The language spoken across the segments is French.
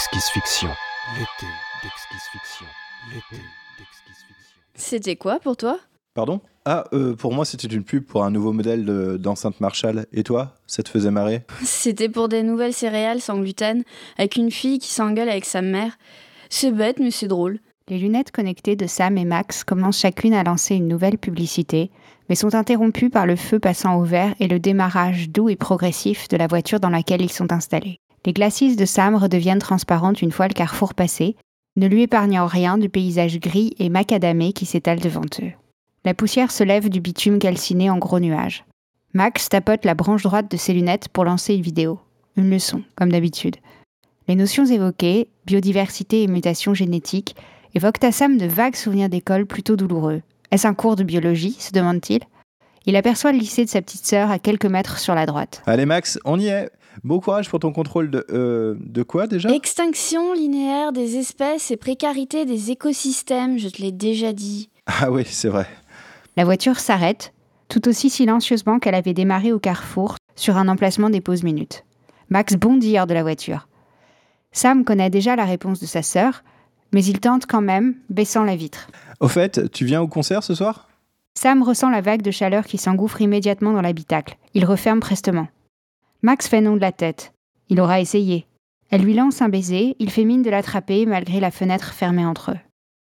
L'été d'exquise fiction. L'été d'exquise fiction. L'été d'exquise fiction. C'était quoi pour toi? Pardon? Ah, euh, pour moi, c'était une pub pour un nouveau modèle de- d'enceinte Marshall. Et toi? Ça te faisait marrer? C'était pour des nouvelles céréales sans gluten, avec une fille qui s'engueule avec sa mère. C'est bête, mais c'est drôle. Les lunettes connectées de Sam et Max commencent chacune à lancer une nouvelle publicité, mais sont interrompues par le feu passant au vert et le démarrage doux et progressif de la voiture dans laquelle ils sont installés. Les glacis de Sam redeviennent transparentes une fois le carrefour passé, ne lui épargnant rien du paysage gris et macadamé qui s'étale devant eux. La poussière se lève du bitume calciné en gros nuages. Max tapote la branche droite de ses lunettes pour lancer une vidéo. Une leçon, comme d'habitude. Les notions évoquées, biodiversité et mutation génétique, évoquent à Sam de vagues souvenirs d'école plutôt douloureux. Est-ce un cours de biologie se demande-t-il? Il aperçoit le lycée de sa petite sœur à quelques mètres sur la droite. Allez, Max, on y est. Bon courage pour ton contrôle de. euh, de quoi déjà? Extinction linéaire des espèces et précarité des écosystèmes, je te l'ai déjà dit. Ah oui, c'est vrai. La voiture s'arrête, tout aussi silencieusement qu'elle avait démarré au carrefour, sur un emplacement des pauses minutes. Max bondit hors de la voiture. Sam connaît déjà la réponse de sa sœur, mais il tente quand même, baissant la vitre. Au fait, tu viens au concert ce soir? Sam ressent la vague de chaleur qui s'engouffre immédiatement dans l'habitacle. Il referme prestement. Max fait non de la tête. Il aura essayé. Elle lui lance un baiser, il fait mine de l'attraper malgré la fenêtre fermée entre eux.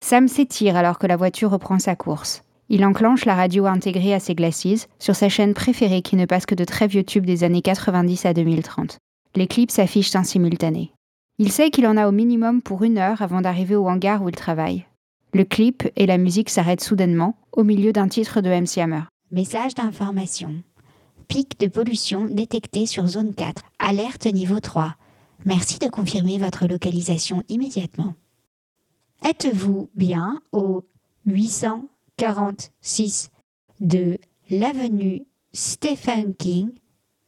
Sam s'étire alors que la voiture reprend sa course. Il enclenche la radio intégrée à ses glacis sur sa chaîne préférée qui ne passe que de très vieux tubes des années 90 à 2030. Les clips s'affichent en simultané. Il sait qu'il en a au minimum pour une heure avant d'arriver au hangar où il travaille. Le clip et la musique s'arrêtent soudainement au milieu d'un titre de MC Hammer. Message d'information. Pic de pollution détecté sur zone 4. Alerte niveau 3. Merci de confirmer votre localisation immédiatement. Êtes-vous bien au 846 de l'avenue Stephen King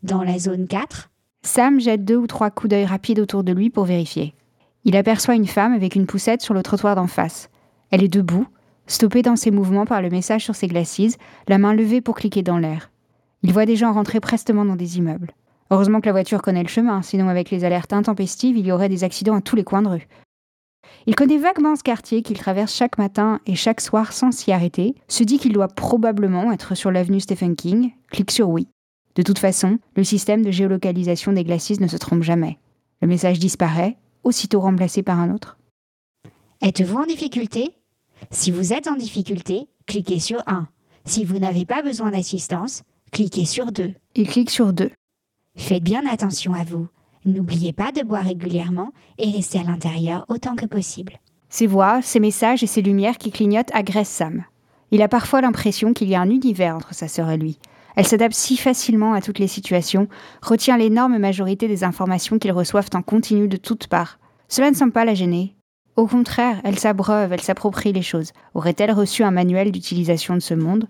dans la zone 4 Sam jette deux ou trois coups d'œil rapides autour de lui pour vérifier. Il aperçoit une femme avec une poussette sur le trottoir d'en face. Elle est debout, stoppée dans ses mouvements par le message sur ses glacis, la main levée pour cliquer dans l'air. Il voit des gens rentrer prestement dans des immeubles. Heureusement que la voiture connaît le chemin, sinon avec les alertes intempestives, il y aurait des accidents à tous les coins de rue. Il connaît vaguement ce quartier qu'il traverse chaque matin et chaque soir sans s'y arrêter, se dit qu'il doit probablement être sur l'avenue Stephen King, clique sur oui. De toute façon, le système de géolocalisation des glacis ne se trompe jamais. Le message disparaît, aussitôt remplacé par un autre. Êtes-vous en difficulté? Si vous êtes en difficulté, cliquez sur 1. Si vous n'avez pas besoin d'assistance, cliquez sur 2. Il clique sur deux. Faites bien attention à vous. N'oubliez pas de boire régulièrement et restez à l'intérieur autant que possible. Ses voix, ses messages et ses lumières qui clignotent agressent Sam. Il a parfois l'impression qu'il y a un univers entre sa sœur et lui. Elle s'adapte si facilement à toutes les situations, retient l'énorme majorité des informations qu'ils reçoivent en continu de toutes parts. Cela ne semble pas la gêner. Au contraire, elle s'abreuve, elle s'approprie les choses. Aurait-elle reçu un manuel d'utilisation de ce monde?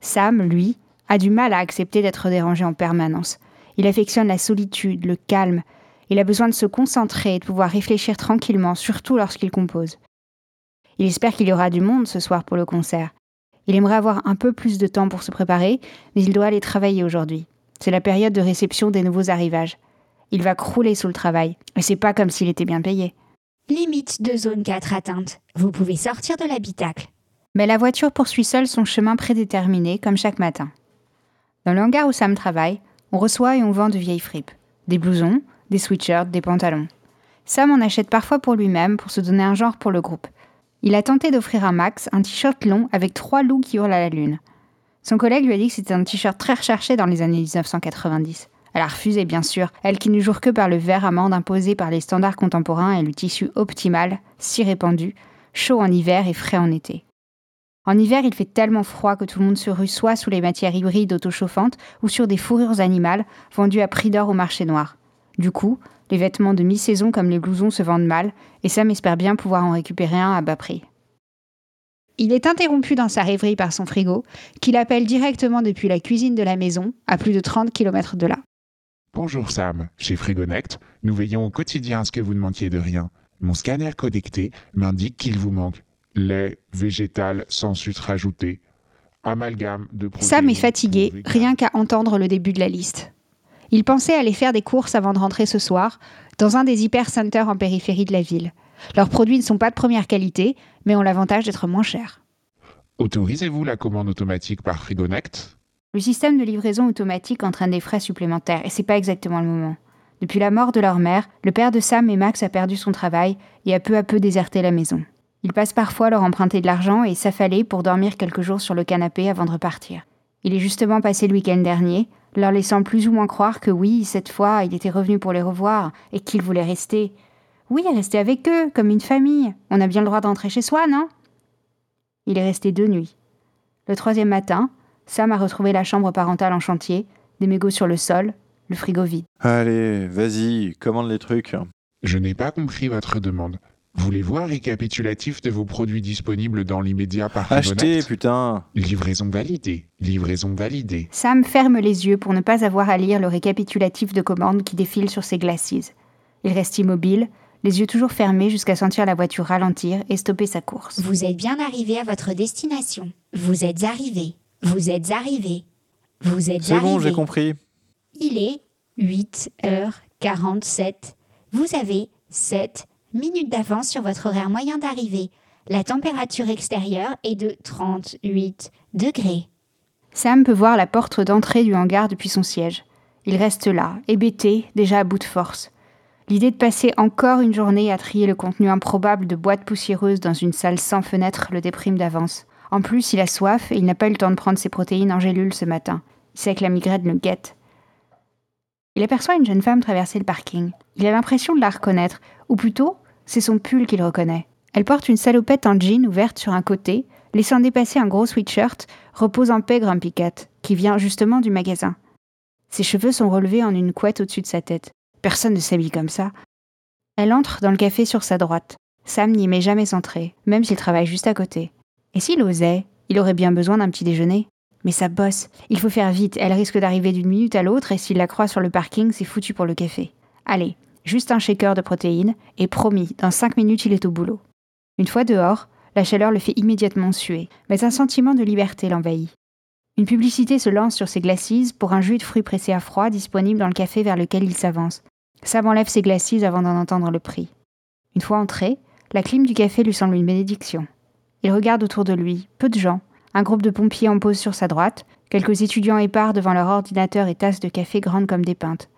Sam, lui, a du mal à accepter d'être dérangé en permanence. Il affectionne la solitude, le calme. Il a besoin de se concentrer et de pouvoir réfléchir tranquillement, surtout lorsqu'il compose. Il espère qu'il y aura du monde ce soir pour le concert. Il aimerait avoir un peu plus de temps pour se préparer, mais il doit aller travailler aujourd'hui. C'est la période de réception des nouveaux arrivages. Il va crouler sous le travail, et c'est pas comme s'il était bien payé. Limite de zone 4 atteinte. Vous pouvez sortir de l'habitacle. Mais la voiture poursuit seule son chemin prédéterminé, comme chaque matin. Dans le hangar où Sam travaille, on reçoit et on vend de vieilles fripes. Des blousons, des sweatshirts, des pantalons. Sam en achète parfois pour lui-même pour se donner un genre pour le groupe. Il a tenté d'offrir à Max un t-shirt long avec trois loups qui hurlent à la lune. Son collègue lui a dit que c'était un t-shirt très recherché dans les années 1990. Elle a refusé, bien sûr, elle qui ne jure que par le vert amande imposé par les standards contemporains et le tissu optimal, si répandu, chaud en hiver et frais en été. En hiver, il fait tellement froid que tout le monde se rue soit sous les matières hybrides autochauffantes ou sur des fourrures animales vendues à prix d'or au marché noir. Du coup, les vêtements de mi-saison comme les blousons se vendent mal et Sam espère bien pouvoir en récupérer un à bas prix. Il est interrompu dans sa rêverie par son frigo, qu'il appelle directement depuis la cuisine de la maison, à plus de 30 km de là. Bonjour Sam, chez Frigonect, nous veillons au quotidien à ce que vous ne manquiez de rien. Mon scanner connecté m'indique qu'il vous manque lait végétal sans sucre ajouté, amalgame de Sam est protéines fatigué, rien qu'à entendre le début de la liste. Il pensait aller faire des courses avant de rentrer ce soir, dans un des hypercenters en périphérie de la ville. Leurs produits ne sont pas de première qualité, mais ont l'avantage d'être moins chers. Autorisez-vous la commande automatique par Frigonect Le système de livraison automatique entraîne des frais supplémentaires, et c'est pas exactement le moment. Depuis la mort de leur mère, le père de Sam et Max a perdu son travail et a peu à peu déserté la maison. Il passe parfois leur emprunter de l'argent et s'affaler pour dormir quelques jours sur le canapé avant de repartir. Il est justement passé le week-end dernier, leur laissant plus ou moins croire que oui, cette fois, il était revenu pour les revoir et qu'il voulait rester. Oui, rester avec eux, comme une famille. On a bien le droit d'entrer chez soi, non? Il est resté deux nuits. Le troisième matin, Sam a retrouvé la chambre parentale en chantier, des mégots sur le sol, le frigo vide. Allez, vas-y, commande les trucs. Je n'ai pas compris votre demande. Voulez-vous un récapitulatif de vos produits disponibles dans l'immédiat par Achetez, putain Livraison validée. Livraison validée. Sam ferme les yeux pour ne pas avoir à lire le récapitulatif de commandes qui défile sur ses glacis. Il reste immobile, les yeux toujours fermés jusqu'à sentir la voiture ralentir et stopper sa course. Vous êtes bien arrivé à votre destination. Vous êtes arrivé. Vous êtes arrivé. Vous êtes C'est arrivé. bon, j'ai compris. Il est 8h47. Vous avez 7 minutes d'avance sur votre horaire moyen d'arrivée. La température extérieure est de 38 degrés. Sam peut voir la porte d'entrée du hangar depuis son siège. Il reste là, hébété, déjà à bout de force. L'idée de passer encore une journée à trier le contenu improbable de boîtes poussiéreuses dans une salle sans fenêtre le déprime d'avance. En plus, il a soif et il n'a pas eu le temps de prendre ses protéines en gélule ce matin. Il sait que la migraine le guette. Il aperçoit une jeune femme traverser le parking. Il a l'impression de la reconnaître, ou plutôt, c'est son pull qu'il reconnaît. Elle porte une salopette en jean ouverte sur un côté, laissant dépasser un gros sweatshirt, repose en paix Grumpy Cat, qui vient justement du magasin. Ses cheveux sont relevés en une couette au-dessus de sa tête. Personne ne s'habille comme ça. Elle entre dans le café sur sa droite. Sam n'y met jamais entré, même s'il travaille juste à côté. Et s'il osait, il aurait bien besoin d'un petit déjeuner. Mais ça bosse. Il faut faire vite, elle risque d'arriver d'une minute à l'autre et s'il la croit sur le parking, c'est foutu pour le café. Allez, juste un shaker de protéines, et promis, dans cinq minutes il est au boulot. Une fois dehors, la chaleur le fait immédiatement suer, mais un sentiment de liberté l'envahit. Une publicité se lance sur ses glacis pour un jus de fruits pressé à froid disponible dans le café vers lequel il s'avance. Sam enlève ses glacis avant d'en entendre le prix. Une fois entré, la clim du café lui semble une bénédiction. Il regarde autour de lui, peu de gens, un groupe de pompiers en pause sur sa droite, quelques étudiants épars devant leur ordinateur et tasses de café grandes comme des pintes.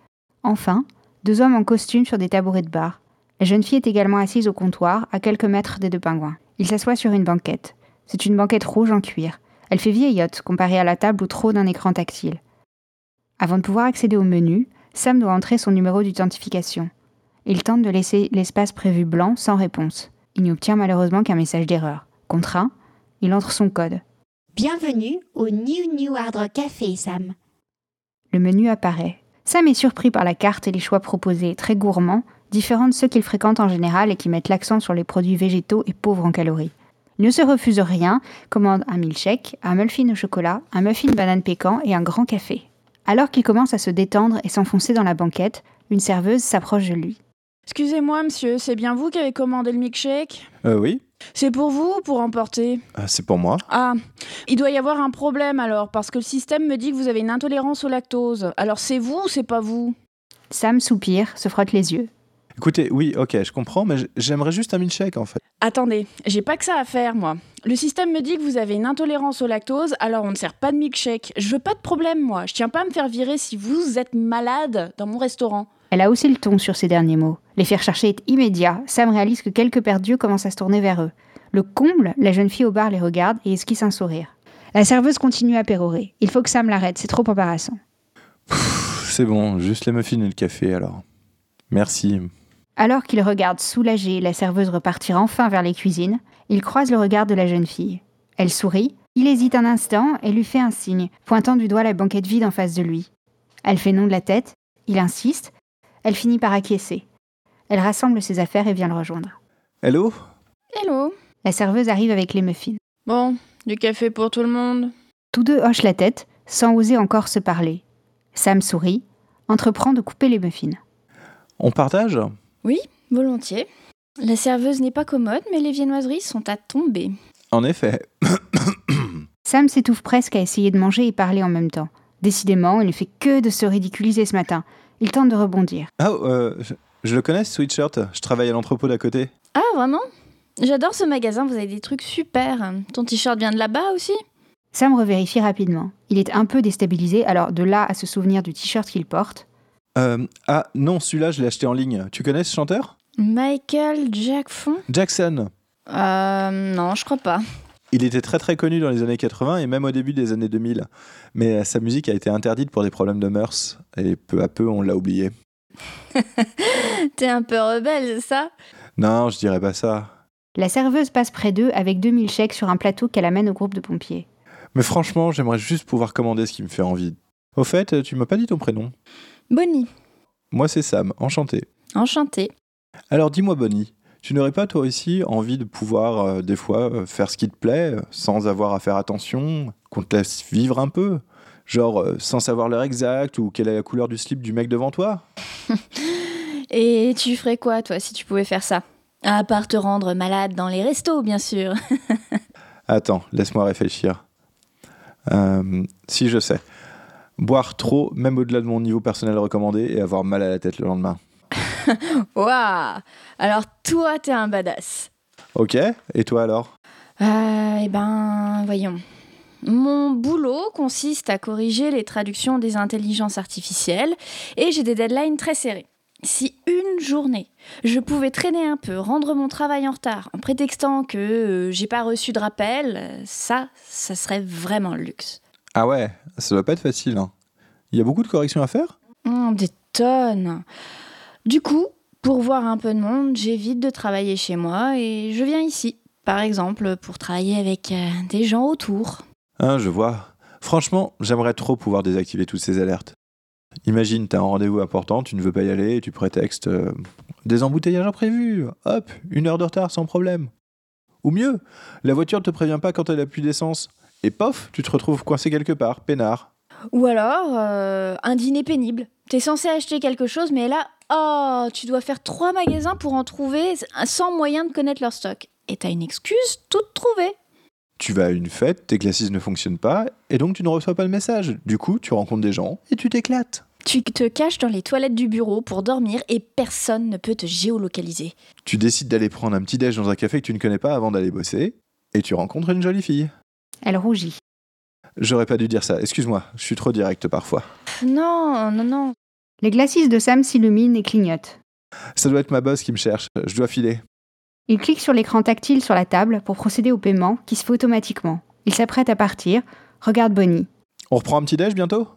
Enfin, deux hommes en costume sur des tabourets de bar. La jeune fille est également assise au comptoir, à quelques mètres des deux pingouins. Il s'assoit sur une banquette. C'est une banquette rouge en cuir. Elle fait vieillotte comparée à la table où trône un écran tactile. Avant de pouvoir accéder au menu, Sam doit entrer son numéro d'identification. Il tente de laisser l'espace prévu blanc sans réponse. Il n'y obtient malheureusement qu'un message d'erreur. Contraint, il entre son code. Bienvenue au New New Hard Rock Café, Sam. Le menu apparaît. Sam est surpris par la carte et les choix proposés, très gourmands, différents de ceux qu'il fréquente en général et qui mettent l'accent sur les produits végétaux et pauvres en calories. Il ne se refuse rien, commande un milkshake, un muffin au chocolat, un muffin banane pécan et un grand café. Alors qu'il commence à se détendre et s'enfoncer dans la banquette, une serveuse s'approche de lui. Excusez-moi, monsieur, c'est bien vous qui avez commandé le milkshake? Euh, oui, C'est pour vous ou pour emporter? Euh, c'est pour moi. Ah, il doit y avoir un problème alors, parce que le système me dit que vous avez une intolérance au lactose. Alors c'est vous ou c'est pas vous? Sam soupire, se frotte les yeux. Écoutez, oui, ok, je comprends, mais j'aimerais juste un milkshake en fait. Attendez, j'ai pas que ça à faire, moi. Le système me dit que vous avez une intolérance au lactose, alors on ne sert pas de milkshake. Je veux pas de problème, moi. Je tiens pas à me faire virer si vous êtes malade dans mon restaurant. Elle a haussé le ton sur ces derniers mots. L'effet recherché est immédiat. Sam réalise que quelques paires d'yeux commencent à se tourner vers eux. Le comble, la jeune fille au bar les regarde et esquisse un sourire. La serveuse continue à pérorer. Il faut que Sam l'arrête, c'est trop embarrassant. C'est bon, juste les muffins et le café alors. Merci. Alors qu'il regarde soulagé la serveuse repartir enfin vers les cuisines, il croise le regard de la jeune fille. Elle sourit, il hésite un instant et lui fait un signe, pointant du doigt la banquette vide en face de lui. Elle fait non de la tête, il insiste, elle finit par acquiescer. Elle rassemble ses affaires et vient le rejoindre. Hello? Hello. La serveuse arrive avec les muffins. Bon, du café pour tout le monde. Tous deux hochent la tête, sans oser encore se parler. Sam sourit, entreprend de couper les muffins. On partage? Oui, volontiers. La serveuse n'est pas commode, mais les viennoiseries sont à tomber. En effet. Sam s'étouffe presque à essayer de manger et parler en même temps. Décidément, il ne fait que de se ridiculiser ce matin. Il tente de rebondir. Ah, euh, je, le connais ce sweatshirt? Je travaille à l'entrepôt d'à côté. Ah, vraiment? J'adore ce magasin, vous avez des trucs super. Ton t-shirt vient de là-bas aussi? Sam revérifie rapidement. Il est un peu déstabilisé, alors de là à se souvenir du t-shirt qu'il porte. Euh, ah, non, celui-là, je l'ai acheté en ligne. Tu connais ce chanteur? Michael Jackson? Jackson. Euh, non, je crois pas. Il était très très connu dans les années 80 et même au début des années 2000. Mais euh, sa musique a été interdite pour des problèmes de mœurs. Et peu à peu, on l'a oublié. T'es un peu rebelle, c'est ça? Non, je dirais pas ça. La serveuse passe près d'eux avec 2000 chèques sur un plateau qu'elle amène au groupe de pompiers. Mais franchement, j'aimerais juste pouvoir commander ce qui me fait envie. Au fait, tu m'as pas dit ton prénom Bonnie, Moi, c'est Sam, enchanté. enchantée. Alors dis-moi, Bonnie, tu n'aurais pas toi aussi envie de pouvoir, euh, des fois, euh, faire ce qui te plaît, euh, sans avoir à faire attention, qu'on te laisse vivre un peu? Genre, euh, sans savoir l'heure exacte ou quelle est la couleur du slip du mec devant toi? Et tu ferais quoi, toi, si tu pouvais faire ça? À part te rendre malade dans les restos, bien sûr. Attends, laisse-moi réfléchir. Euh, si, je sais. Boire trop, même au-delà de mon niveau personnel recommandé, et avoir mal à la tête le lendemain. Waouh Alors toi, t'es un badass. Ok, et toi alors? Euh, eh ben, voyons. Mon boulot consiste à corriger les traductions des intelligences artificielles et j'ai des deadlines très serrées. Si une journée, je pouvais traîner un peu, rendre mon travail en retard en prétextant que euh, j'ai pas reçu de rappel, ça, ça serait vraiment le luxe. Ah ouais, ça doit pas être facile. hein. Il y a beaucoup de corrections à faire? Hum, des tonnes. Du coup, pour voir un peu de monde, j'évite de travailler chez moi et je viens ici, par exemple, pour travailler avec euh, des gens autour. Hein, je vois. Franchement, j'aimerais trop pouvoir désactiver toutes ces alertes. Imagine, t'as un rendez-vous important, tu ne veux pas y aller, et tu prétextes euh, des embouteillages imprévus. Hop, une heure de retard sans problème. Ou mieux, la voiture ne te prévient pas quand elle a plus d'essence. Et pof, tu te retrouves coincé quelque part, peinard. Ou alors, euh, un dîner pénible. T'es censé acheter quelque chose, mais là, oh, tu dois faire trois magasins pour en trouver sans moyen de connaître leur stock. Et t'as une excuse toute trouvée. Tu vas à une fête, tes glacis ne fonctionnent pas, et donc tu ne reçois pas le message. Du coup, tu rencontres des gens et tu t'éclates. Tu te caches dans les toilettes du bureau pour dormir et personne ne peut te géolocaliser. Tu décides d'aller prendre un petit déj dans un café que tu ne connais pas avant d'aller bosser, et tu rencontres une jolie fille. Elle rougit. J'aurais pas dû dire ça, excuse-moi, je suis trop direct parfois. Non, non, non. Les glacis de Sam s'illuminent et clignotent. Ça doit être ma boss qui me cherche, je dois filer. Il clique sur l'écran tactile sur la table pour procéder au paiement qui se fait automatiquement. Il s'apprête à partir, regarde Bonnie. On reprend un petit déj bientôt?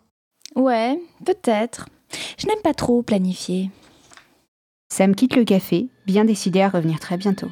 Ouais, peut-être. Je n'aime pas trop planifier. Sam quitte le café, bien décidé à revenir très bientôt.